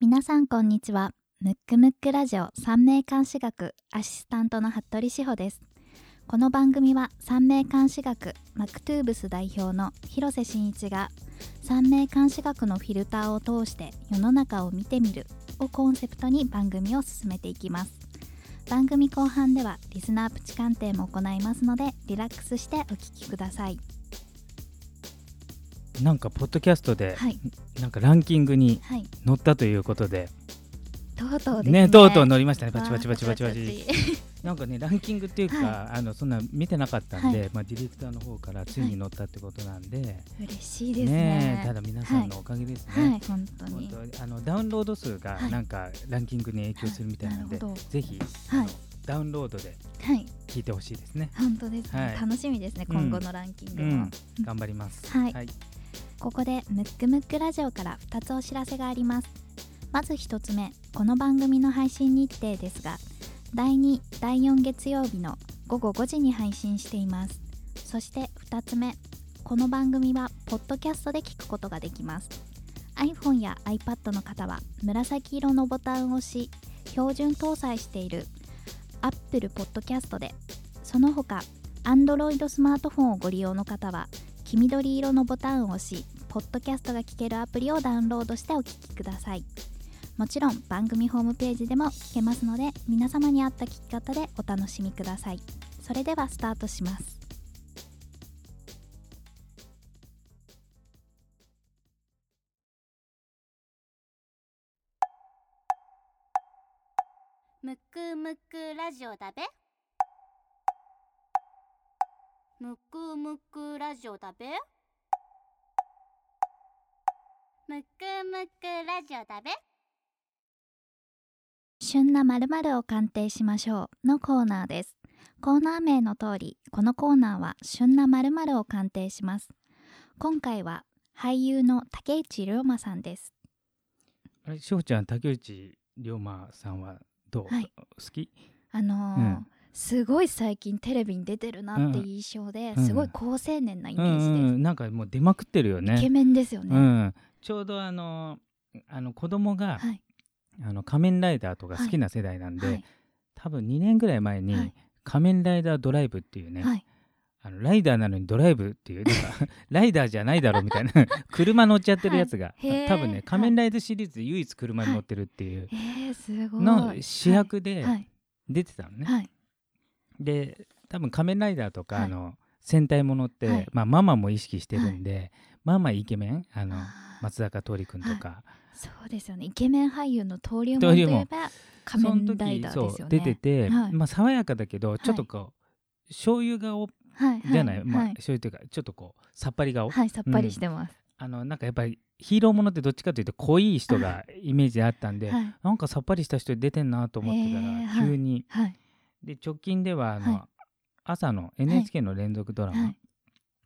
皆さんこんにちは。ムックムックラジオ三名監視学アシスタントの服部志保です。この番組は三名監視学マクトゥーブス代表の広瀬真一が三名監視学のフィルターを通して世の中を見てみるをコンセプトに番組を進めていきます。番組後半ではリスナープチ鑑定も行いますのでリラックスしてお聞きください。なんかポッドキャストで、はい。なんかランキングにはい。載ったということで、とうとうですね。ねとうとう載りましたね。パチパチパチパチパわチなんかねランキングっていうか、はあのそんな見てなかったんで、はい。まあディレクターの方からついに載ったってことなんで、嬉しいですね。えただ皆さんのおかげですね。はい。本当本に当あのダウンロード数がはい。なんかランキングに影響するみたいなんで、ぜひ、はい。ダウンロードではい。聞いてほしいですね。本当ですね、はい。楽しみですねうん今後のランキングも、うん、頑張ります。はい。はい、ここでムックムックラジオから2つお知らせがあります。まず1つ目この番組の配信日程ですが第2第4月曜日の午後5時に配信しています。そして2つ目この番組はポッドキャストで聞くことができます。iPhone や iPad の方は紫色のボタンを押し標準搭載している Apple Podcast でその他 Android スマートフォンをご利用の方は黄緑色のボタンを押しポッドキャストが聞けるアプリをダウンロードしてお聞きください。もちろん番組ホームページでも聞けますので皆様に合った聞き方でお楽しみください。それではスタートします。むくむくラジオだべ。むくむくラジオだべ？むくむくラジオだべ？旬な〇〇を鑑定しましょうのコーナーです。コーナー名の通りこのコーナーは旬な〇〇を鑑定します。今回は俳優の竹内涼真さんです。あれしほちゃん竹内涼真さんはどう、はい。好き？あのーうんすごい最近テレビに出てるなっていう印象で、うん。すごい高青年なイうメージです、んうん、なんかもう出まくってるよね。イケメンですよね、うん、ちょうどあのあの子供が、はい。あの仮面ライダーとか好きな世代なんで、はい。多分2年ぐらい前に、はい。仮面ライダードライブっていうね、はい。あのライダーなのにドライブっていうなんか ライダーじゃないだろみたいな 車乗っちゃってるやつが、はい。多分ね仮面ライダーシリーズで唯一車に乗ってるっていうい。の主役ではい。出てたのね。はいで多分仮面ライダーとか、はい。あの戦隊ものって、はい。まあ、ママも意識してるんで、まあまあイケメンあの松坂桃李君とか、そうですよね。イケメン俳優の登竜門といえば仮面ライダーですよね。その時そう出てて、はい。まあ、爽やかだけどちょっとこう、醤油顔はいじゃない、まあはい、醤油というかちょっとこうさっぱり顔、はい、さっぱりしてます、あのなんかやっぱりヒーローものってどっちかというと濃い人がイメージあったんで、はい。なんかさっぱりした人出てんなと思ってたら急に、はいで直近ではあの、はい。朝の NHK の連続ドラマ、はい。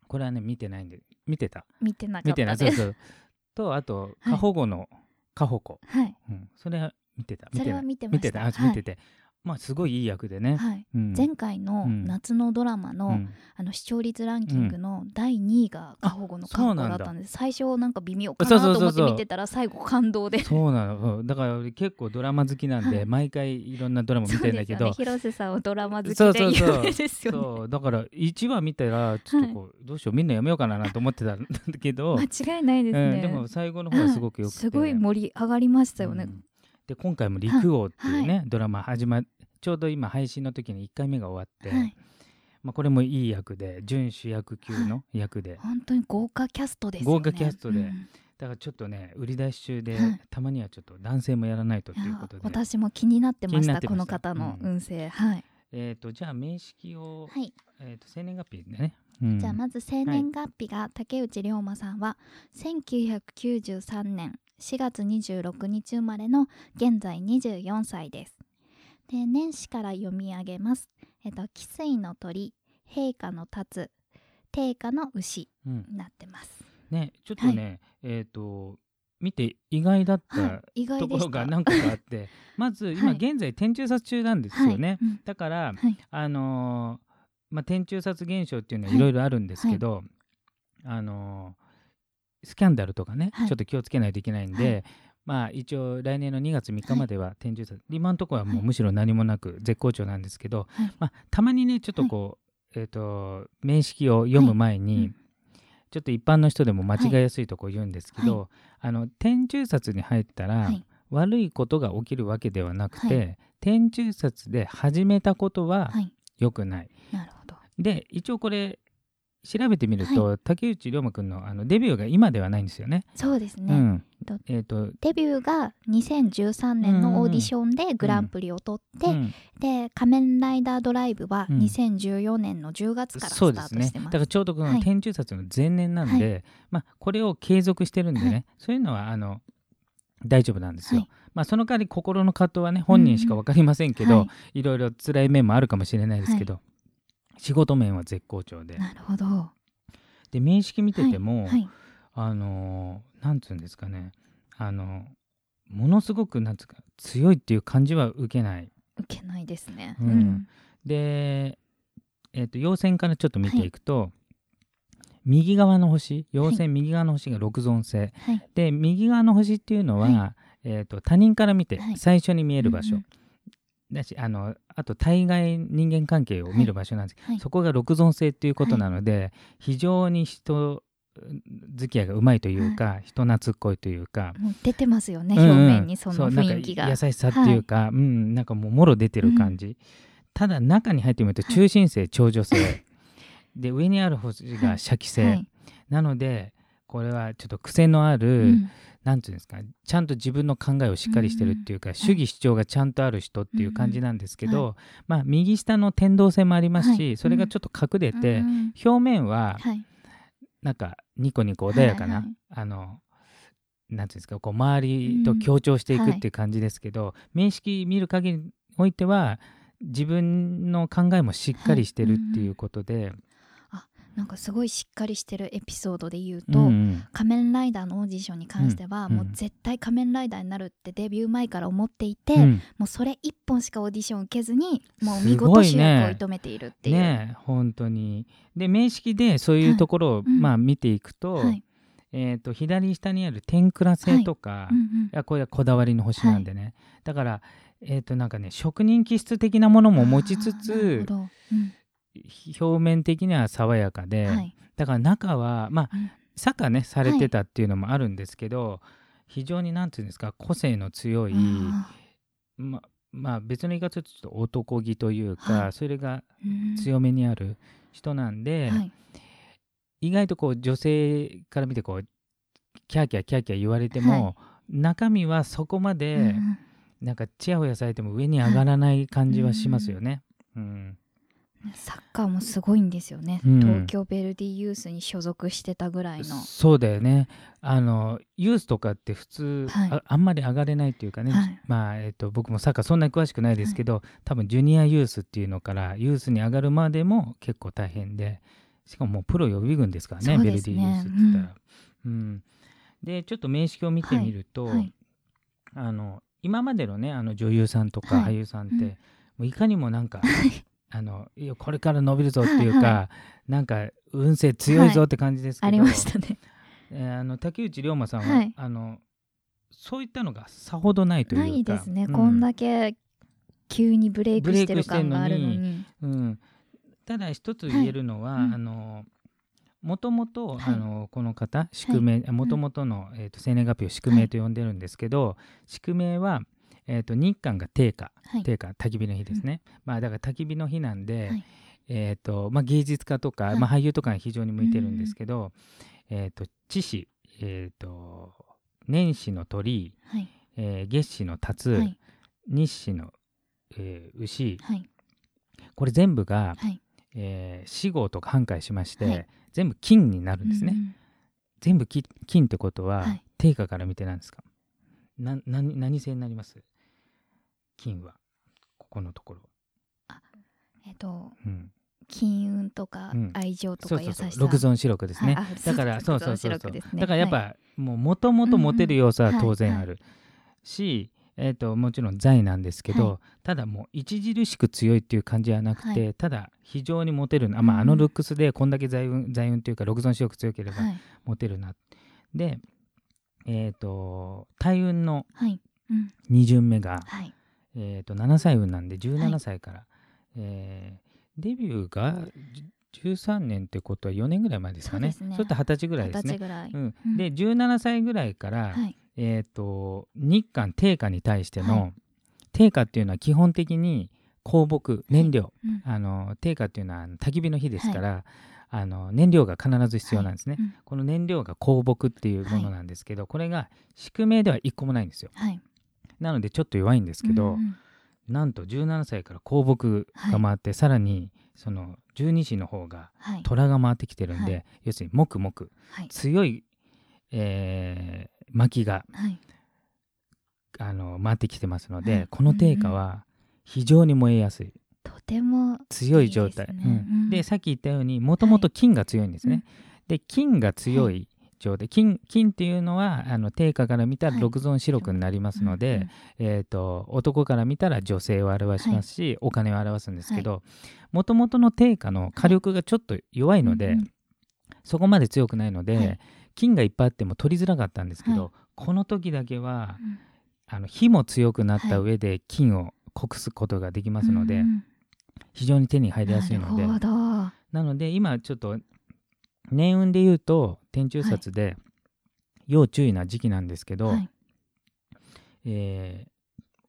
これはね見てないんで見てた。見てなか見ってた。ですない。そうそう。とあと過保護の過保護、はい。うん、それは見てた。それは見てました。見てた。あはい見てて、まあすごいいい役でね、はい。うん。前回のうん。夏のドラマの,、うん。あの視聴率ランキングの第2位が過保護の過保護だ。ったんです。最初なんか微妙かなと思って見てたら最後感動で。そうなの。うんだから俺結構ドラマ好きなんで、はい。毎回いろんなドラマ見てんだけど、ね、広瀬さんはドラマ好きで有名ですよね。そう。だから1話見たらちょっとこう、どうしようみんなやめようかななんて思ってたんだけど、間違いないですね、うん、でも最後の方はすごくよくて、はいすごい盛り上がりましたよね、うん。で今回も「陸王」っていうね、はドラマ始まちょうど今配信の時に1回目が終わって、はい。まあ、これもいい役で準主役級の役で、本当に豪華キャストですよね。豪華キャストで。うん。だからちょっとね売り出し中で、はい。たまにはちょっと男性もやらないとということで。私も気になってましたこの方のうん。運勢、はい、えー、とじゃあ名式を、はい。えー、と生年月日でね、うん。じゃあまず生年月日が竹内涼真さんは1993年4月26日生まれの現在24歳です。で年始から読み上げます。えっと汽水の鳥、陛下の立つ、定下の牛うん。になってます。ねちょっとね、えっ、と見て意外だっはたい、意外とこ。ろが何個かあって まず今はい。現在天中殺中なんですよね、はい。うん。だから、はい。あのーまあ、天中殺現象っていうのははい。いろいろあるんですけど、あのースキャンダルとかね、はい。ちょっと気をつけないといけないんで、はいまあ一応来年の2月3日までは天中殺、今のところはもうむしろ何もなく絶好調なんですけど、はい。まあ、たまにねちょっとこう、えっ、と名式を読む前に、うん。ちょっと一般の人でも間違いやすいとこ言うんですけど、はあの天中殺に入ったら、はい。悪いことが起きるわけではなくて、は天中殺で始めたことははい。良くない。なるほど。で一応これ調べてみると、竹内涼真君のあのデビューが今ではないんですよね。そうですね、うん。とえーとデビューが2013年のオーディションでグランプリを取って、うんで「仮面ライダードライブ」はうん。2014年の10月からスタそうですねートしてます。だからちょうどこのはい。天中殺の前年なんで、まあ、これを継続してるんでね、はい。そういうのはあの大丈夫なんですよ。はい。まあ、その代わり心の葛藤はね本人しか分かりませんけど、はい。いろいろ辛い面もあるかもしれないですけど、仕事面は絶好調で。なるほど。はで面識見てても、いはい。あのーなんつうんですかね。あのものすごくなんつうか強いっていう感じは受けない。受けないですね。うん。で、えー、と陽線からちょっと見ていくと、右側の星陽線右側の星が六ゾン星、はい。で右側の星っていうのは、はえー、と他人から見てはい。最初に見える場所、うんうんだしあのあと対外人間関係を見る場所なんです、はい。そこが六ゾン星っていうことなので、非常に人付き合いがうまいというか、人懐っこいというか、もう出てますよね、うんうん。表面にその雰囲気が。優しさっていうか、うんなんかもうもろ出てる感じ、ただ中に入ってみると中心星長女星 で上にある星が射器星、はい。なのでこれはちょっと癖のある、うんなんていうんですかちゃんと自分の考えをしっかりしてるっていうか、主義主張がちゃんとある人っていう感じなんですけど、うんうんまあ右下の天動性もありますし、はい。それがちょっと隠れて、うん。うん表面ははい。なんかニコニコ穏やかな、はいはいあのなんていうんですかこう周りと協調していくっていう感じですけど、面識見る限りにおいては自分の考えもしっかりしてるっていうことで、なんかすごいしっかりしてるエピソードで言ううんと、うん。仮面ライダーのオーディションに関しては、うん。もう絶対仮面ライダーになるってデビュー前から思っていて、うん。もうそれ一本しかオーディション受けずにもうす見事主役を射止めているっていう。ねえ本当に。で面識でそういうところを、うん。まあ見ていくと,、はい。えー、と左下にある天倉星とか、いうんうん。やこれはこだわりの星なんでね、だからえっ、となんかね職人気質的なものも持ちつつほど。うん表面的には爽やかで、はい。だから中はまあうん。サッカーねされてたっていうのもあるんですけど、非常になんていうんですか個性の強い、あままあ別の言い方するとちょっと男気というか、はい。それが強めにある人なんで、はい。意外とこう女性から見てこうキャーキャーキャーキャー言われても、中身はそこまで、うん。なんかチヤホヤされても上に上がらない感じはしますよね。うんサッカーもすごいんですよね、うん。東京ベルディユースに所属してたぐらいの。そうだよね。あのユースとかって普通、はい。ああんまり上がれないっていうかね、はい。まあ、えっと僕もサッカーそんなに詳しくないですけど、多分ジュニアユースっていうのからユースに上がるまでも結構大変でしかももうプロ予備軍ですからねね。ベルディユースって言ったら。うん。でちょっと名式を見てみると、はい。あの今までのねあの女優さんとかはい。俳優さんって、うん。もういかにもなんか あのいやこれから伸びるぞっていうか、はいはなんか運勢強いぞって感じですけど、ありましたね。えーあの竹内涼真さんは、はい。あのそういったのがさほどないというかないですね、うん。こんだけ急にブレイクしてる感があるのに。うん、ただ一つ言えるのは、はい。うん。あのもともとはい。あのこの方宿命もともとの、えー、と生年月日を宿命と呼んでるんですけど、宿命は、えー、と日韓が定価はい。定価焚き火の日ですね、まあだから焚き火の日なんで、はい。えーとまあ、芸術家とか、はい。まあ、俳優とかに非常に向いてるんですけど、えー、と知子、えー、と年始の鳥、はい。えー月始の辰、はい。日始の、えー牛。はい。これ全部が、はい。えー死号とか半壊しまして、はい。全部金になるんですね、うん全部き金ってことは、はい。定価から見てなんですか？な何何星になります？金は？ここのところ、えっとうん、金運とかうん。愛情とそうか優しさ。そう。そう六尊四六ですね、はい。あだからそうそうそう。そう、ね。だからやっぱ、はもともとモテる要素はうんうん。当然ある、し、えー、ともちろん財なんですけど、はただもう著しく強いっていう感じはなくて、はただ非常にモテるな、まあ、あのルックスでこんだけ財運財運というか六尊四六強ければはい。モテるな、でえっ、と大運のはい。うん。2巡目が、はいえー、と7歳運なんでは17い。歳から、えーデビューがじ13年ってことは4年ぐらい前ですかね。そうですね。れと20歳ぐらいですね。二十歳ぐらい。うん。うん。で17歳ぐらいから、はい。えー、と日韓定価に対しての、は定価っていうのは基本的に香木燃料、うん。あの定価っていうのは焚き火の日ですから、あの燃料が必ず必要なんですね。うん。この燃料が香木っていうものなんですけど、これが宿命では1個もないんですよ。はいなのでちょっと弱いんですけど、うんうん。なんと17歳から香木が回って、さらにその十二支の方がはい。虎が回ってきてるんで、はい。要するに木木はい。強い、えー薪がはい。あの回ってきてますので、はい。この定価は非常に燃えやすい。とても強い状態。うんうん。でさっき言ったようにもともと金が強いんですね、で金が強い状態。金金っていうのはあの定価から見たらはい。六尊四六になりますので、えー、と男から見たら女性を表しますし、お金を表すんですけどもともとの定価の火力がちょっと弱いので、うんうんそこまで強くないので、はい。金がいっぱいあっても取りづらかったんですけど、はい。この時だけはうん。あの火も強くなった上で金を濃すことができますので、うんうん非常に手に入りやすいので。なので今ちょっと年運で言うと天中札で要注意な時期なんですけど、はい。えー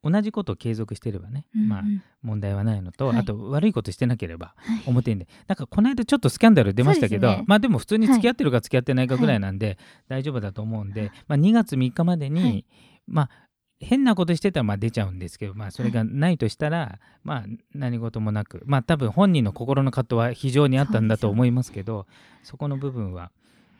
同じことを継続してればね、うんうん。まあ問題はないのと、はい。あと悪いことしてなければはい。表にでなんかこの間ちょっとスキャンダル出ましたけど、ね。まあでも普通に付き合ってるか付き合ってないかぐらいなんで、大丈夫だと思うんで、まあ、2月3日までに、はい。まあ変なことしてたらまあ出ちゃうんですけど、まあ、それがないとしたら、まあ何事もなくまあ多分本人の心の葛藤は非常にあったんだと思いますけどそこの部分は、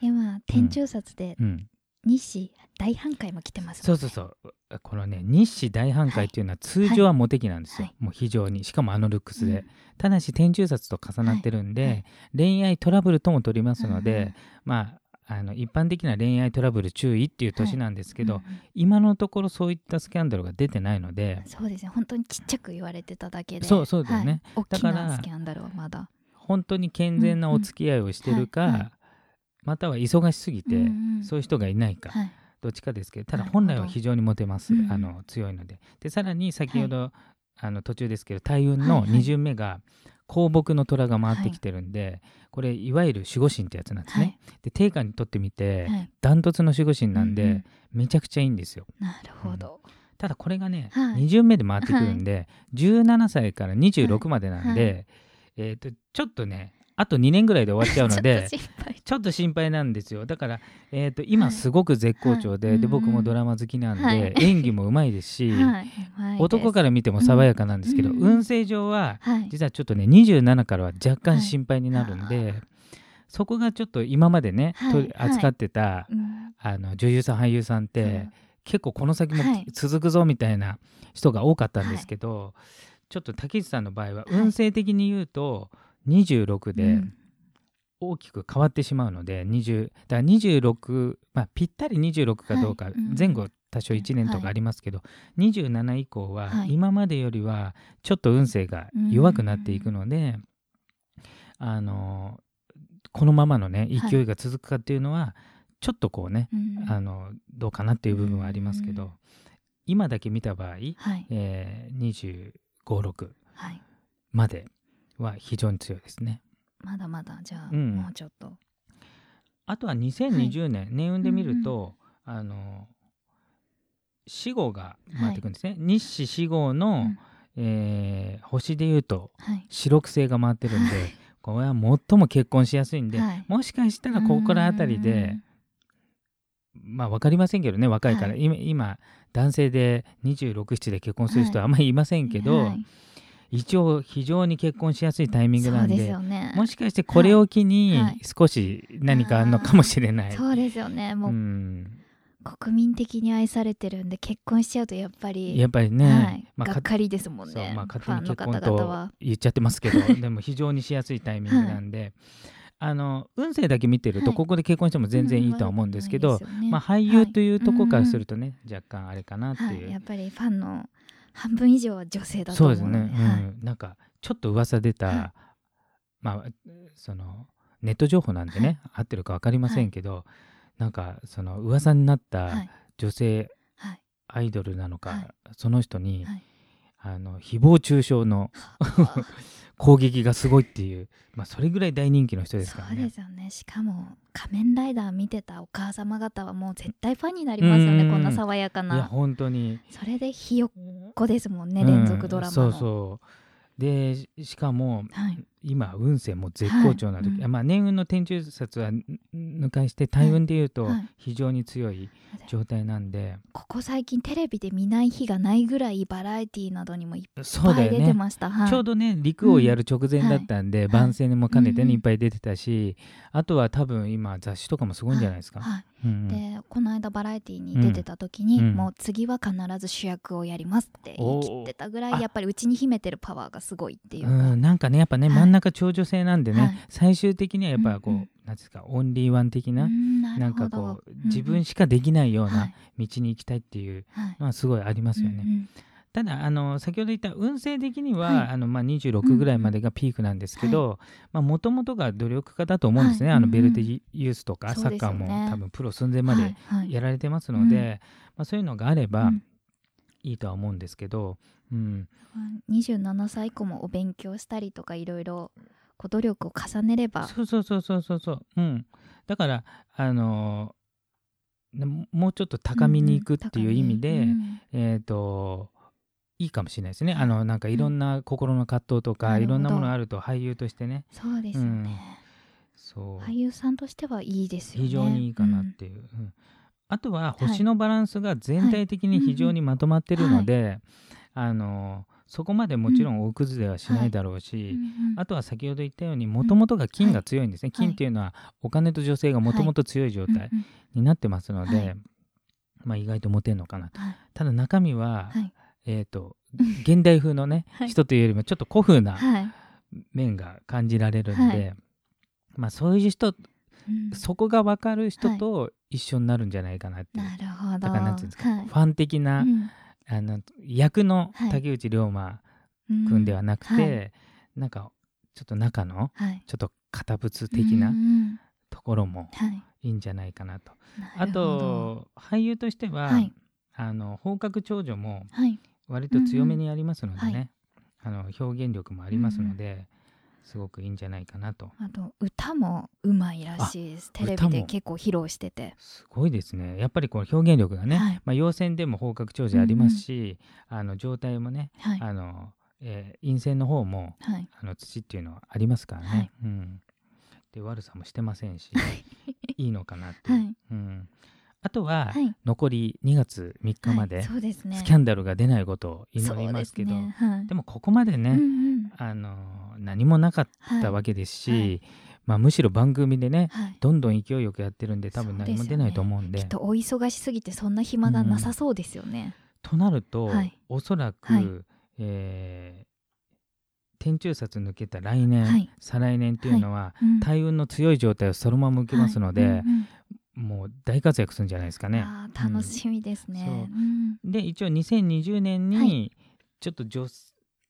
今天中札でうん、日誌大半壊も来てますそうそうそう。このね日誌大反対っていうのは通常はモテ期なんですよ、はい。もう非常に。しかもあのルックスで、うん。ただし天中札と重なってるんで、はいはい。恋愛トラブルとも取りますので、まああの一般的な恋愛トラブル注意っていう年なんですけど、うんうん。今のところそういったスキャンダルが出てないのでそうですね。本当にちっちゃく言われてただけで。そうそうだよね。はい、大きだからなスキャンダルはまだ。本当に健全なお付き合いをしてるか、うんうんはいはい。または忙しすぎて、うんうん。そういう人がいないか、はい。どっちかですけどただ本来は非常にモテます、あの強いので。でさらに先ほど、あの途中ですけど大運のはいはい。2巡目が香木の虎が回ってきてるんで、これいわゆる守護神ってやつなんですね、で定家にとってみてはい。ダントツの守護神なんで、うんうん。めちゃくちゃいいんですよ。なるほど、ただこれがね、はい。2巡目で回ってくるんで、17歳から26までなんで、はい。えー、とちょっとねあと2年ぐらいで終わっちゃうので ちょっと心配。ちょっと心配なんですよ。だから、えー、と今すごく絶好調で,、ではい。うんうん。僕もドラマ好きなんで、はい。演技もうまいですし、はい、はい男から見ても爽やかなんですけど、うん。運勢上ははい。実はちょっとね27からは若干心配になるんで、そこがちょっと今までね、扱ってた、うん。あの女優さん俳優さんって、うん結構この先もはい。続くぞみたいな人が多かったんですけど、ちょっと竹内さんの場合ははい。運勢的に言うと26うでん。大きく変わってしまうので、20だから26、まあ、ぴったり26かどうか、はい。うん。前後多少1年とかありますけど、27以降ははい。今までよりはちょっと運勢が弱くなっていくので、あのこのままのねはい。勢いが続くかっていうのは、ちょっとこうね、うん。あのどうかなっていう部分はありますけど、うん。今だけ見た場合、はい。えー、2526はい。までは非常に強いですね。まだまだじゃあ、うん。もうちょっと。あとは2020年、年運で見ると、あの死号が回ってくるんですね、日死死号の、うん。えー星でいうとはい。四六星が回ってるんで、はい。これは最も結婚しやすいんで、はい。もしかしたらここら辺りで、まあ分かりませんけどね若いから、はい。今今男性で267で結婚する人はあんまりいませんけど、はい一応非常に結婚しやすいタイミングそうんでね。もしかしてこれを機にはい。少し何かあるのかもしれない。そうですよね。もう、うん。国民的に愛されてるんで結婚しちゃうとやっぱりやっぱりね、はい。まあがっかりですもんね、まあ、勝手に結婚方々とは。言っちゃってますけどでも非常にしやすいタイミングなんで、あの運勢だけ見てるとはい。ここで結婚しても全然いいとは思うんですけど、まあ、俳優というところからはい。するとね、若干あれかなってはい、いう、やっぱりファンの半分以上は女性だとそう。思うのでですね、うん。はい。なんかちょっと噂出た、はい。まあそのネット情報なんでね、合ってるか分かりませんけど、なんかその噂になったはい。女性はい。アイドルなのか、はい。その人に、はいあの誹謗中傷の 攻撃がすごいっていう、まあ、それぐらい大人気の人ですからそうでね。すよね。しかも仮面ライダー見てたお母様方はもう絶対ファンになりますようん。ねこんな爽やかいやな本当に、それでひよっこですもんね、うん。連続ドラマの。そうそう。でししかもはい今運勢も絶好調な時、はい。うん。まあ年運の天中殺はん抜かして大運でいうとはい。非常に強い状態なんで、ここ最近テレビで見ない日がないぐらいバラエティーなどにもいっぱい出てねました、はい。ちょうどね陸をやる直前だったんで、番宣も兼ねてうんうんねいっぱい出てたし、あとは多分今雑誌とかもすごいんじゃないですか。はい。うんうん。でこの間バラエティーに出てた時に、うん。もう次は必ず主役をやりますって言い切ってたぐらいやっぱりうちに秘めてるパワーがすごいっていうか、うん、なんかねやっぱね、はい。真ん中長女性なんでね、はい。最終的にはやっぱこう、うんうん。なんですかオンリーワン的な、うんななんかこう、うん。自分しかできないようはない。道に行きたいっていうはい。のはすごいありますよね。うんうん。ただあの先ほど言った運勢的には、はい。あのまあ、26ぐらいまでがピークなんですけどもともとが努力家だと思うんですね、あのはいうんうん。ベルテユースとか、そうサッカーですよねも多分プロ寸前までやられてますので、まあ、そういうのがあればうん。いいとは思うんですけど、うん、27歳以降もお勉強したりとかいろいろ努力を重ねれば。そうそうそうそうそうそう、うん、だからあのねももうちょっと高みに行くっていう意味で、うんうんえっ、といいかもしれないですね。あのなんかいろんな心の葛藤とか、なるほど。いろんなものがあると俳優としてね、そうですよね、そう。俳優さんとしてはいいですよね。非常にいいかなっていう。うん。あとは星のバランスが全体的に非常にまとまってるので、あのそこまでもちろん大崩れはしないだろうし、あとは先ほど言ったようにもともとが金が強いんですね、はい。金っていうのはお金と女性がもともと強い状態になってますので、はい。まあ、意外とモテんのかなと。はい。ただ中身は、はい。えー、と現代風のね、はい。人というよりもちょっと古風なはい。面が感じられるんで、はまあ、そういう人うん。そこが分かる人と一緒になるんじゃないかなって。いう、なるほど。だからなんていうんですか、はい。ファン的な、うんあの役のはい。竹内涼真うん。君ではなくて、はい。なんかちょっと中のはい。ちょっと堅物的なところもはい。いいんじゃないかなと。あなるほど。と俳優としては、はい。あの放課長女もはい。割と強めにやりますのでね、あの表現力もありますので、すごくいいんじゃないかなと。あと歌もうまいらしいです。テレビで結構披露してて。すごいですね。やっぱりこの表現力がね、はい。まあ、陽線でも放課長女ありますし、あの状態もねはい。あの、えー陰線の方もはい。あの土っていうのはありますからね、はい。うん、で悪さもしてませんし いいのかなってはい。うん、あとは、はい。残り2月3日まはいでスキャンダルが出ないことを祈りますけど、ですね。はい。でもここまでね、うんうん。あの何もなかったわけですし、はい。まあ、むしろ番組でねはい。どんどん勢いよくやってるんで多分何も出ないと思うんで。きっとお忙しすぎてそんな暇がなさそうですよね、となると、はい。おそらく、はい。えー天中殺抜けた来年、はい。再来年っていうのは、うん。大運の強い状態をそのまま受けますので、はい。うんうんもう大活躍するんじゃないですかね。楽しみですね、そう。うん。で一応2020年はにちょっと女、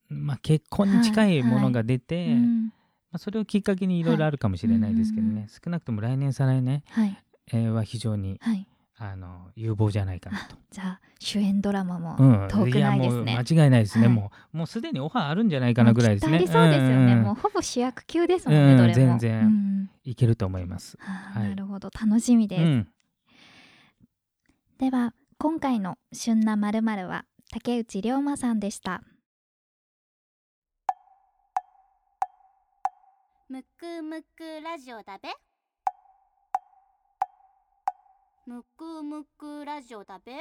まあ、結婚に近いものが出て、うん。まあ、それをきっかけにいろいろあるかもしれないですけどね、はい。少なくとも来年再来年、はい。えーは非常にはいあの有望じゃないかなと。じゃあ主演ドラマもうん、遠くないですね、う間違いないですね、はい。もうもうすでにオファーあるんじゃないかなぐらいですね。そうですよね、んんもうほぼ主役級ですもんね、うんどれも。全然。うん。いけると思います。はい。なるほど。楽しみです、うん、では今回の旬なまるまるは竹内涼真さんでした。むくむくラジオだべむくむくラジオだべ？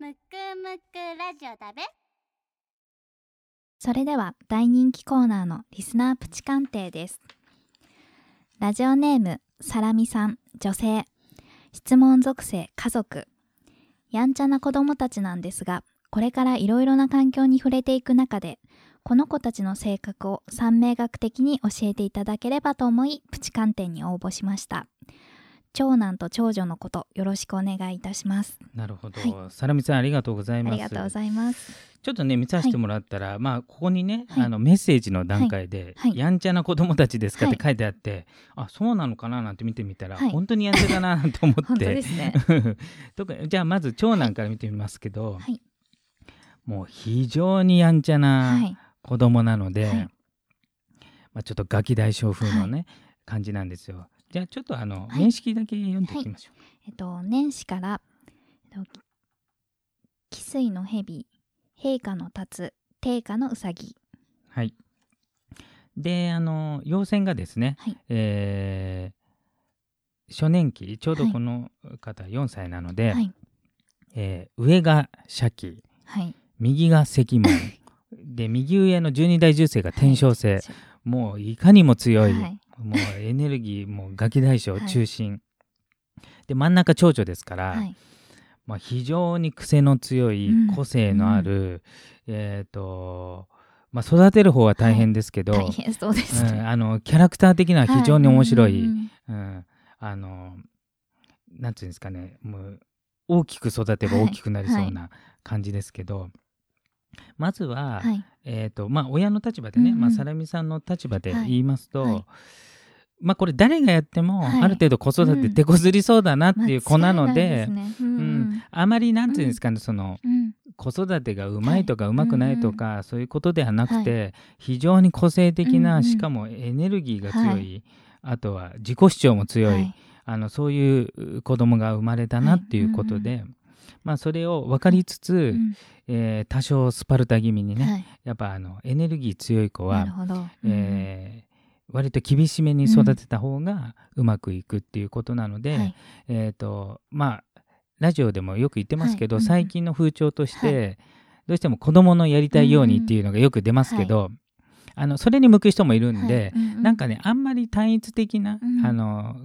むくむくラジオだべ？それでは大人気コーナーのリスナープチ鑑定です。ラジオネームサラミさん女性。質問属性家族。やんちゃな子供たちなんですがこれからいろいろな環境に触れていく中でこの子たちの性格を三名学的に教えていただければと思いプチ鑑定に応募しました。長男と長女のことよろしくお願いいたします。なるほど、はサラミさんありがとうございます。ありがとうございます。ちょっとね見させてもらったら、まあここにね、はい。あのメッセージの段階で、はい。はい。やんちゃな子供たちですかっはい。て書いてあって、あそうなのかななんて見てみたら、はい。本当にやんちゃだななんて思って。ね。じゃあまず長男から見てみますけど、はい。もう非常にやんちゃはない子供なので、はい。まあ、ちょっとガキ大将風のね、感じなんですよ。じゃあちょっとあの、はい。面識だけ読んでいきましょう。えっと年始から、えっと、汽水の蛇陛下の立つ定下のうさぎ。はい。で、あの、陽線がですね、はい。えー初年期、ちょうどこの方4歳なので、はい。えー上が社記、はい。右が石門、で、右上の12代重星が天正星、もういかにも強い、はい。もうエネルギー、もうガキ大将はい。中心。で、真ん中長女ですから、はい。まあ、非常に癖の強いうん。個性のある、えっ、と、まあ、育てる方は大変ですけど、うです。うんね、あのキャラクター的には非常に面白い、うんうんうん。あのなんていうんですかねもう大きく育てば大きくなりそうな感じですけど、まずは、はい。えーとまあ、親の立場でね、うんうん。まあ、サラミさんの立場ではい。言いますと、はい。まあ、これ誰がやっても、はい。ある程度子育て手こずりそうだなっていう子なので,、うん。うん。あまりなんていうんですかね、そのうん。子育てがうまいとかうまくないとか、そういうことではなくて、は非常に個性的な、しかもエネルギーが強い、はい。あとは自己主張も強い、はい。あのそういう子供が生まれたなっていうことで、まあ、それを分かりつつ、うん。えー多少スパルタ気味にね、はい。やっぱあのエネルギー強い子はなる、ほど、えー割と厳しめに育てた方がうまくいくっていうことなので、はい。えっ、とまあラジオでもよく言ってますけど、はい。うん最近の風潮として、はどうしても子供のやりたいようにっていうのがよく出ますけど、あのそれに向く人もいるんで、はい。うんうん。なんかねあんまり単一的な、うん。あの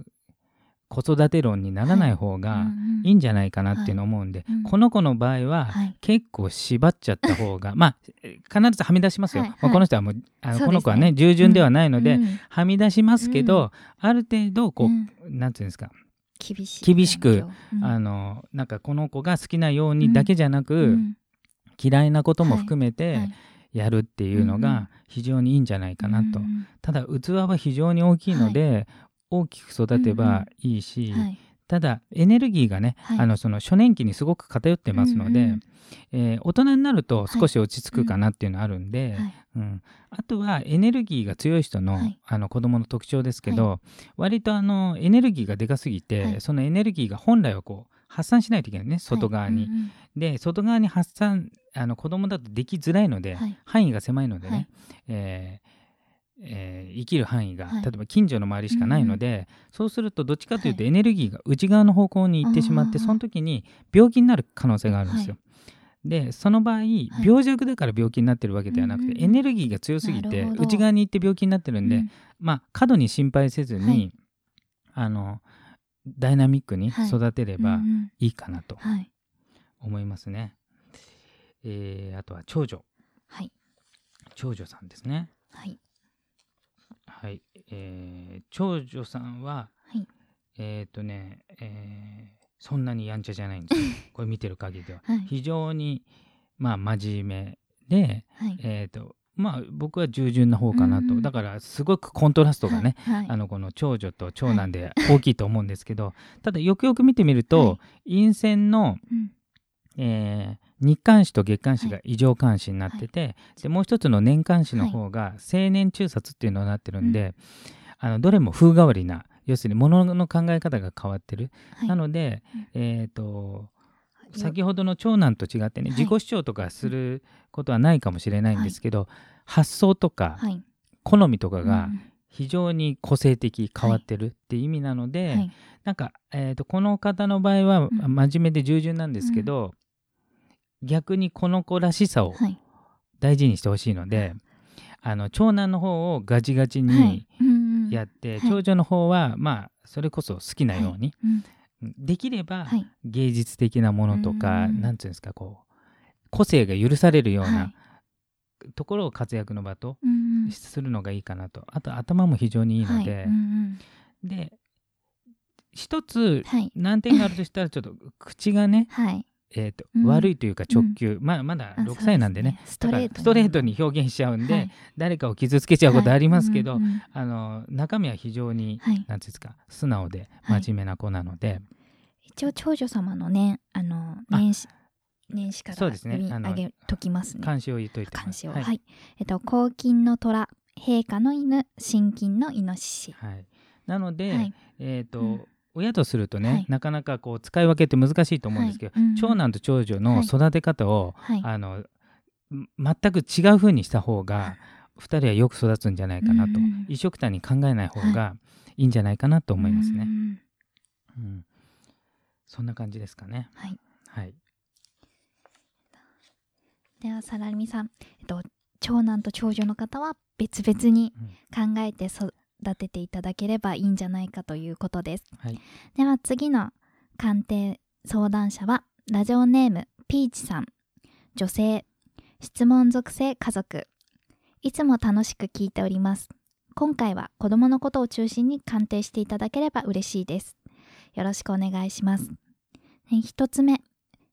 子育て論にならない方がい。いんじゃないかなっていうのを思うんで、うん。この子の場合は、はい。結構縛っちゃった方が まあえ必ずはみ出しますよ、はい。はいまあこの人はもうあのこの子はね従順ではないので、うん。はみ出しますけど、うん。ある程度こう、うん。なんていうんですか厳しい厳しくあのなんかこの子が好きなようにだけじゃなく、うん。嫌いなことも含めはてい。やるっていうのが非常にいいんじゃないかなと、うんただ器は非常に大きいので、大きく育てばいいし、はい。ただエネルギーがね、はい。あのその初年期にすごく偏ってますので、うんうんえー大人になると少し落ち着くかなっていうのはあるんで、はい。うん、あとはエネルギーが強い人の,、はい。あの子供の特徴ですけど、割とあのエネルギーがでかすぎて、はい。そのエネルギーが本来はこう発散しないといけないね外側に。はいうん。で外側に発散あの子供だとできづらいので、はい。範囲が狭いのでね、はい。えーえー生きる範囲が、はい。例えば近所の周りしかないので、そうするとどっちかというとはい。エネルギーが内側の方向に行ってしまって、あー。その時に病気になる可能性があるんですよ。でその場合、病弱だから病気になってるわけではなくて、うんうんうん。エネルギーが強すぎて内側に行って病気になってるんで、うん。まあ過度に心配せずに、はい。あのダイナミックに育てればうんうん。いいかなとはい。思いますね。えーあとは長女。はい。長女さんですね。はいはい、えー長女さんは、はい。えっ、とね、えーそんなにやんちゃじゃないんですよ。これ見てる限りでは。はい。非常に、まあ、真面目で、はい。えっ、と、まあ、僕は従順な方かなと。うん。だから、すごくコントラストがね、はい。あの、この長女と長男で大きいと思うんですけど、ただ、よくよく見てみると、は陰線の、うん。えー日刊子と月刊子が異常監視になってて、でもう一つの年刊子の方が青年中殺っていうのになってるんで、あのどれも風変わりな要するに物の考え方が変わってる、はい。なので、うん。えっ、とよ先ほどの長男と違ってね、はい。自己主張とかすることはないかもしれないんですけど、発想とかはい。好みとかがうん非常に個性的変わってるって意味なので、はい。なんか、えー、とこの方の場合はうん。真面目で従順なんですけど、逆にこの子らしさをはい。大事にしてほしいので、あの長男の方をガチガチはにい。うんうんやって、はい。長女の方はまあそれこそ好きなように、うん。できればはい。芸術的なものとか、うん。なんていうんですかこう個性が許されるようはない。ところを活躍の場とうんうん。するのがいいかなと。あと頭も非常にいいので、はい。うん。で一つはい。難点があるとしたらちょっと口がね、はいえーとうん。悪いというか直球、まあまだあ6歳なんでね。そうすストレートに。表現しちゃうんで、はい。誰かを傷つけちゃうことありますけど、はい。うんうんあの中身は非常に、はい。なんですか素直ではい。真面目な子なので、一応長女様のねあのあ。年始年始からそうですね。読みあの上げときますね。監視を言っといて監視をははい。い、えっと黄金の虎。陛下の犬。新金のイノシシ。はい。なので、はい。えーとうん親とするとね、はい。なかなかこう使い分けって難しいと思うんですけど、はい。うん長男と長女の育て方を、はい。あのん全く違う風にした方が2人はよく育つんじゃないかなと、うん。一緒くたに考えない方がい。いんじゃないかなと思いますね。うん。うん。そんな感じですかね。はい。はい。ではサラミさん、えっと、長男と長女の方は別々に考えて育てていただければいいんじゃないかということです。はい。では次の鑑定相談者はラジオネームピーチさん。女性。質問属性家族。いつも楽しく聞いております。今回は子供のことを中心に鑑定していただければ嬉しいです。よろしくお願いします。1つ目。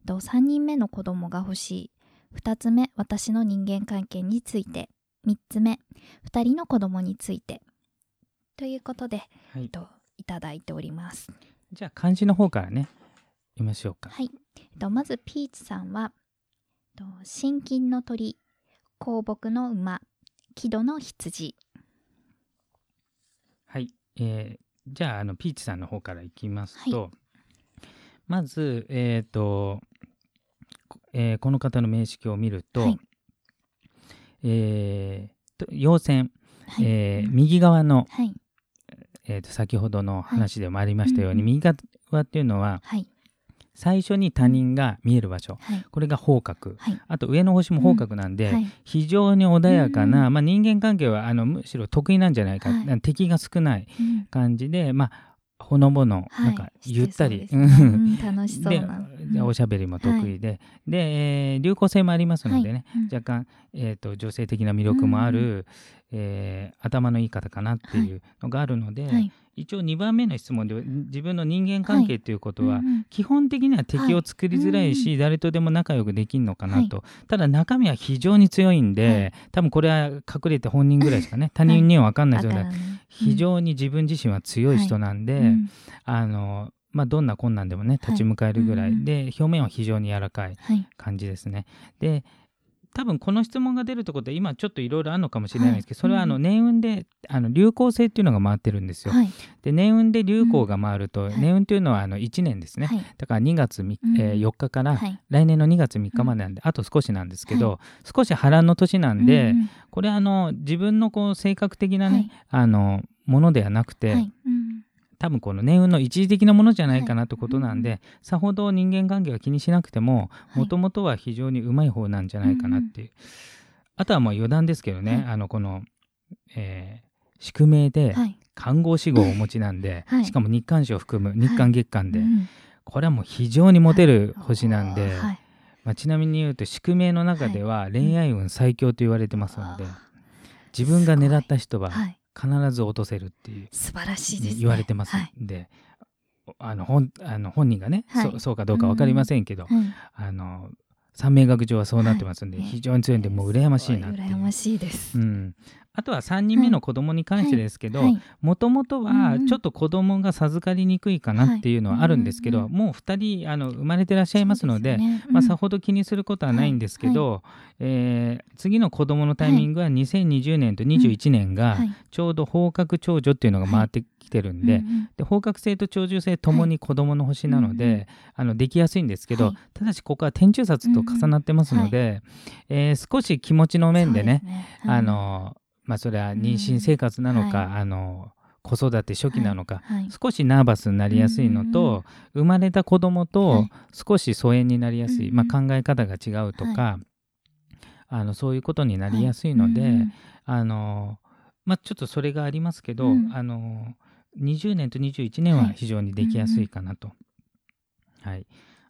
と3人目の子供が欲しい。2つ目私の人間関係について。3つ目2人の子供についてということで、はい。えっと、いただいております。じゃあ漢字の方からね言いましょうか。はい、えっと、まずピーチさんはえっと新金の鳥香木の馬木戸の羊。はい。えーじゃああのピーチさんの方からいきますと、まずえっ、と、こえーこの方の名式を見ると、はい。えーと陽線、はい、えーうん右側の、はいえーと先ほどの話でもありましたように、うん右側っていうのははい。最初に他人が見える場所。はい。これが方角。はい。あと上の星も方角なんで、はい。非常に穏やかな、うまあ、人間関係はあのむしろ得意なんじゃないか、はい。敵が少ないうん。感じで、まあ、ほのぼの、はい。なんかゆったり、してそうん 楽しそうでなでおしゃべりも得意で、で、えー流行性もありますのでね、はい。うん。若干、えー、と女性的な魅力もある、えー頭のいい方かなっていうのがあるので、はい一応2番目の質問で自分の人間関係ということは、基本的には敵を作りづらいし、誰とでも仲良くできるのかなと、ただ中身は非常に強いんで、はい。多分これは隠れて本人ぐらいしかね。他人には分かんないですよね、わからない。非常に自分自身は強い人なんで、うん。あのまあ、どんな困難でもね立ち向かえるぐらい、うんで表面は非常に柔らかい。感じですね。で多分この質問が出るところで今ちょっといろいろあるのかもしれないんですけど、はい。それはあのうん。年運であの流行性っていうのが回ってるんですよ。はい。で年運で流行が回ると、はい。年運っていうのはあの1年ですね、はい。だから2月えー4日からはい。来年の2月3日までなんで、あと少しなんですけど、少し波乱の年なんで、うんうん。これあの自分のこう性格的なね、はい。あのものではなくて、はい。うん多分この年運の一時的なものじゃないかなとい。うことなんで、はいさほど人間関係は気にしなくてもはい。もともとは非常にうまい方なんじゃないかなっていう、あとはもう余談ですけどね、はい。あのこの、えー宿命ではい。看護師号をお持ちなんで、はい。しかも日韓誌を含む日韓月間で、うんこれはもう非常にモテる星なんで、はい。まあ、ちなみに言うと宿命の中では恋愛運最強と言われてますので、自分が狙った人ははい必ず落とせるっていう素晴らしいですね。言われてますはい。んで、あの本あの本人がね、はい。そそうかどうか分かりませんけど、はいあの三名学上はそうなってますんで、はい。非常に強いんでもう羨ましいなっていう。羨ましいです。うん、あとは3人目の子供に関してですけどはい。もともとうんはうん。ちょっと子供が授かりにくいかなっていうのはあるんですけど、はいうんもう2人あの生まれてらっしゃいますのでそうすよねまあ、うんさほど気にすることはないんですけど、えー次の子供のタイミングは2020年と21年がはい。ちょうど方角長女っていうのが回ってきてるんで,、うんうんで方角星と長寿星ともに子供の星なので、うんうんあのできやすいんですけど、はい。ただしここは天中殺と重なってますので、えー少し気持ちの面でねそうすうん。あのまあそれは妊娠生活なのか、うん。あの子育て初期なのか、はい。少しナーバスになりやすいのと、生まれた子供はとい。少し疎遠になりやすい、うんまあ、考え方が違うとか、あのそういうことになりやすいので、あのまあ、ちょっとそれがありますけど、うん。あの20年と21年は非常にできやすいかなと。はい、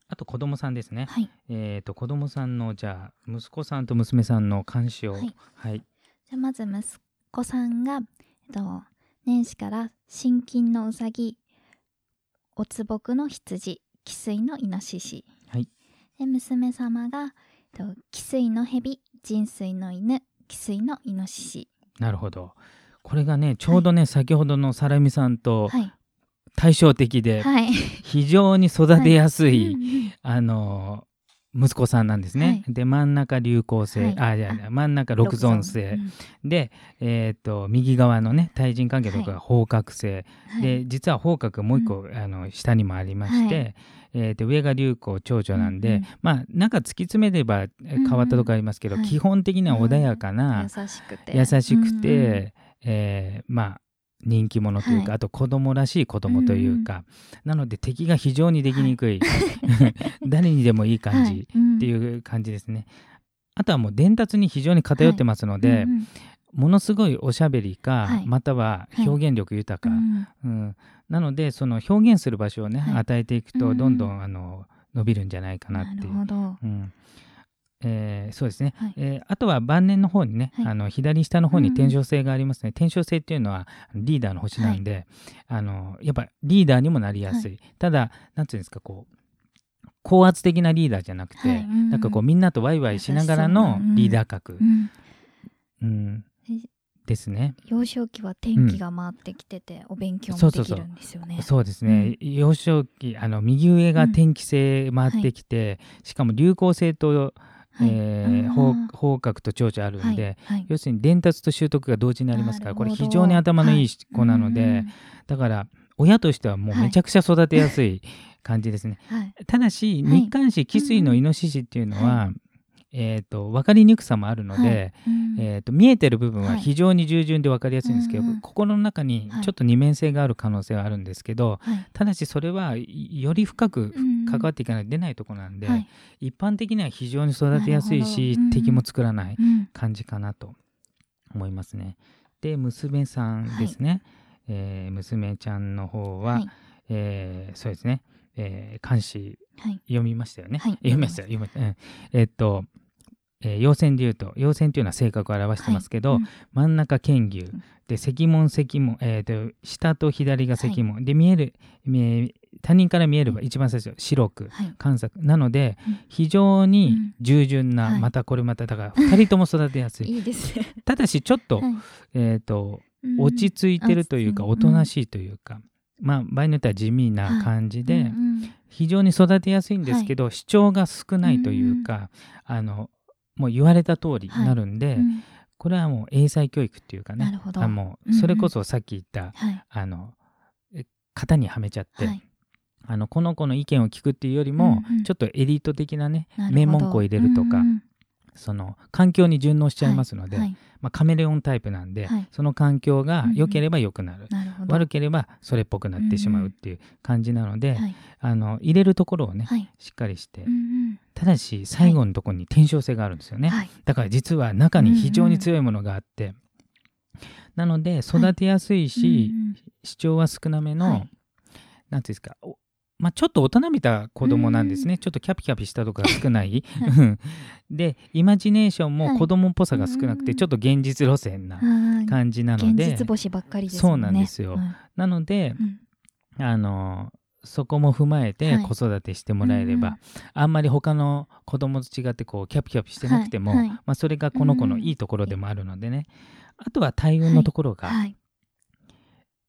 あと子供さんですね。はい。えー、と子供さんのじゃあ息子さんと娘さんの監視を、はいはいじゃあまず息子さんが、えっと、年始から新金のうさぎおつぼくの羊汽水のイノシシ、はい。で娘様がと汽水の蛇人水の犬汽水のイノシシ。なるほど。これがねちょうどね、先ほどのサラミさんとはい。対照的で、はい。非常に育てやすい、あの息子さんなんですね。で真ん中流行性、はい。あいやいや真ん中六尊性。で、えー、と右側のね対人関係とかが方角性、はい。で実は方角もう一個、あの下にもありまして、はい。えー、と上が流行長女なんで、うんうん。まあなんか突き詰めればえー変わったとこありますけど、うんうんはい。基本的には穏やかな、優しくて。優しくて、うんうん。えーまあ人気者というか、はい。あと子供らしい子供というか、なので敵が非常にできにくい、誰にでもいい感じってういう感じですね。あとはもう伝達に非常に偏ってますので、ん。うんものすごいおしゃべりか、はい。または表現力豊か、うん。うん。なのでその表現する場所をね、はい。与えていくうんうん。とどんどんあの伸びるんじゃないかななっていう。るほど。うんえーそうですね、はい。えーあとは晩年の方にね、はい。あの左下の方うんうんに天正星がありますね、天正星っていうのはリーダーの星なんで、あのやっぱリーダーにもなりやすい、ただなんていうんですかこう高圧的なリーダーじゃなくて、はい。うん。うんなんかこうみんなとワイワイしながらのリーダー格、うん。うん。えですね。幼少期は天気が回ってきてて、お勉強もできるんですよね。そうですね、幼少期あの右上が天気星回ってきて、しかも流行星と、はい。え方方角と長女あるんで、はい。はい。要するに伝達と習得が同時にありますからこれ非常に頭のいい子なので、はい。だから親としてはもうめちゃくちゃ育てやすい感じですね。ただしはい。日刊誌翡翠のイノシシっていうのは、えー、と分かりにくさもあるので、はい。うん。えー、と見えてる部分ははい。非常に従順で分かりやすいんですけど、うんうん。心の中にちょっと二面性がある可能性はあるんですけど、はい。ただしそれはいより深くうん関わっていかないと出ないところなんで、はい一般的には非常に育てやすいし、敵も作らないうん。感じかなと思いますね。で娘さんですね、えー娘ちゃんの方は、はい。えーそうですね、えー監視はい。読みましたよね。はい。読みましたよ読みました、うん。えーっと、えー、陽線で言うと陽線というのは性格を表してますけど、はい。うん。真ん中剣牛。ん。で石門石門、えー、と下と左が石門、で見える見え他人から見えれば一番最初白くはい。観察。なのでうん。非常に従順な、はい。またこれまただから2人とも育てやすい。いいです。ね。ただしちょっと,、はい。えー、とうん。落ち着いてるというか、う。んおとなしいというか、まあ場合によっては地味な感じで、非常に育てやすいんですけど、主張が少ないというか、あのもう言われた通りになるんで、うん。これはもう英才教育っていうかねあもうんううん。それこそさっき言った、はい。あのえ型にはめちゃって、はい。あのこの子の意見を聞くっていうよりも、うんうん。ちょっとエリート的なね名門校を入れるとか、うんうんその環境に順応しちゃいますので、はいまあ、カメレオンタイプなんで、はい。その環境が良ければ良くなる、なるほど。悪ければそれっぽくなってしまうっていう感じなので、はい。あの入れるところをね、はい。しっかりして、うんうん。ただし最後のところに転生性があるんですよね、はい。だから実は中に非常に強いものがあって、なので育てやすいし、うんうん。主張は少なめの、はい。なんていうんですかおまあ、ちょっと大人びた子供なんですね、ちょっとキャピキャピしたとこが少ない、は でイマジネーションもはい。子供っぽさが少なくて、うん。ちょっと現実路線なはい感じなの現で、実星ばっかりですそうなんですよ。はい。なのでうん。あのそこも踏まえてはい。子育てしてもらえれば、うんうんあんまり他の子供と違ってこうキャピキャピしてなくても、はい。はい。まあ、それがこの子のいいところでもあるのでね、あとは大運のところが、はい。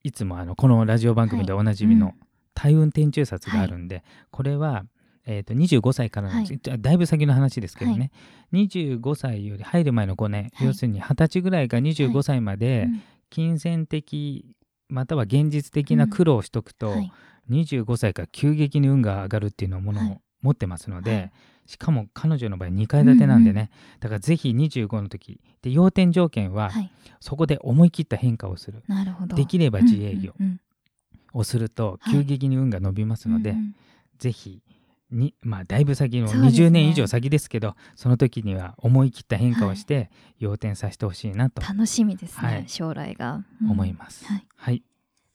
い。つもあのこのラジオ番組でおなじみのうん大運天中札があるんで、これは、えー、と25歳からなんです、はい。だいぶ先の話ですけどね、25歳より入る前の5年、はい。要するに20歳ぐらいから25歳までうん。金銭的または現実的な苦労をしとくと、はい。25歳から急激に運が上がるっていうのをものをはい。持ってますので、はい。しかも彼女の場合2階建てなんでね、うんだからぜひ25の時で要点条件は、はい。そこで思い切った変化をする。なるほど。できれば自営業。うんうんをするとはい。急激に運が伸びますので、うんうん。ぜひにまあだいぶ先のそうですね。20年以上先ですけどその時には思い切った変化をして要点させてほしいなと楽しみですね、はい。将来が、うん。思います。はい。はい、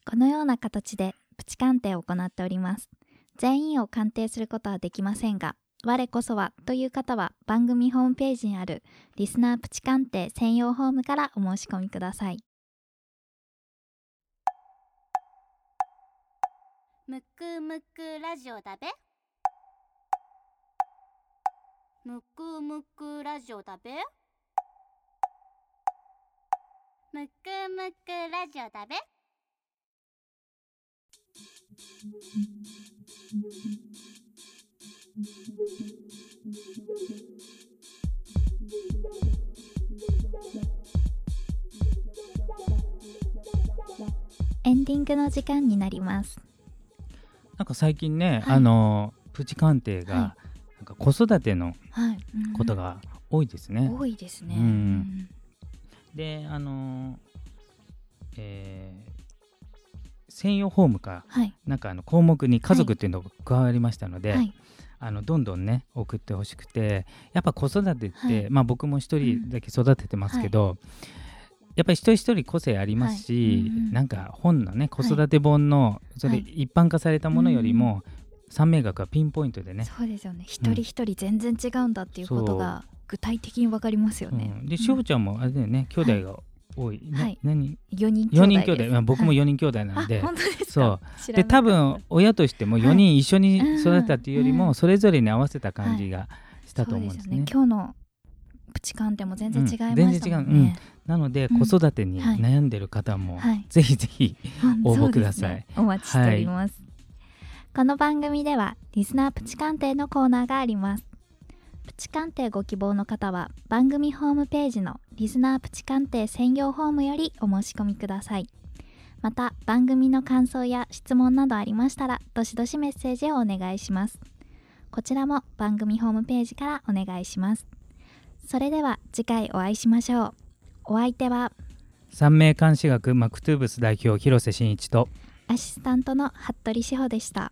このような形でプチ鑑定を行っております。全員を鑑定することはできませんが我こそはという方は番組ホームページにあるリスナープチ鑑定専用フォームからお申し込みくださいむくむくラジオだべ。むくむくラジオだべ。むくむくラジオだべ。エンディングの時間になります。なんか最近ね、はい。あのプチ鑑定が、はい。なんか子育てのはい、ことが多いですね。多いですね、うん。であのえー専用ホームかはい。なんかあの項目に家族っていうのが加わりましたので、はい。あのどんどんね送ってほしくてやっぱ子育てって、はい。まあ僕も一人だけ育ててますけど、やっぱり一人一人個性ありますし、はい。うんうんなんか本のね子育て本のそれはい。一般化されたものよりも、三名学はピンポイントでね。そうですよね。一人一人全然違うんだっていうことが具体的にわかりますよね、うん、でしょうちゃんもあれだよね兄弟が多い、なはい。何？4人4人兄弟です。兄弟、まあ、僕もはい。4人兄弟なので、あ本当ですか？そう。で多分親としても4人一緒に育てたっていうよりうんうんもそれぞれに合わせた感じがしたと思うんですね。そうですよね。今日のプチ鑑定も全然違いましたもんね、うん全然違う。うん。なのでうん。子育てにはい。悩んでる方もはい。ぜひぜひうん応募ください。ね。お待ちしております、この番組ではリスナープチ鑑定のコーナーがあります。プチ鑑定ご希望の方は番組ホームページのリスナープチ鑑定専用フォームよりお申し込みください。また番組の感想や質問などありましたらどしどしメッセージをお願いします。こちらも番組ホームページからお願いしますそれでは次回お会いしましょう。お相手は三名監視学マクトゥーブス代表広瀬真一とアシスタントの服部志保でした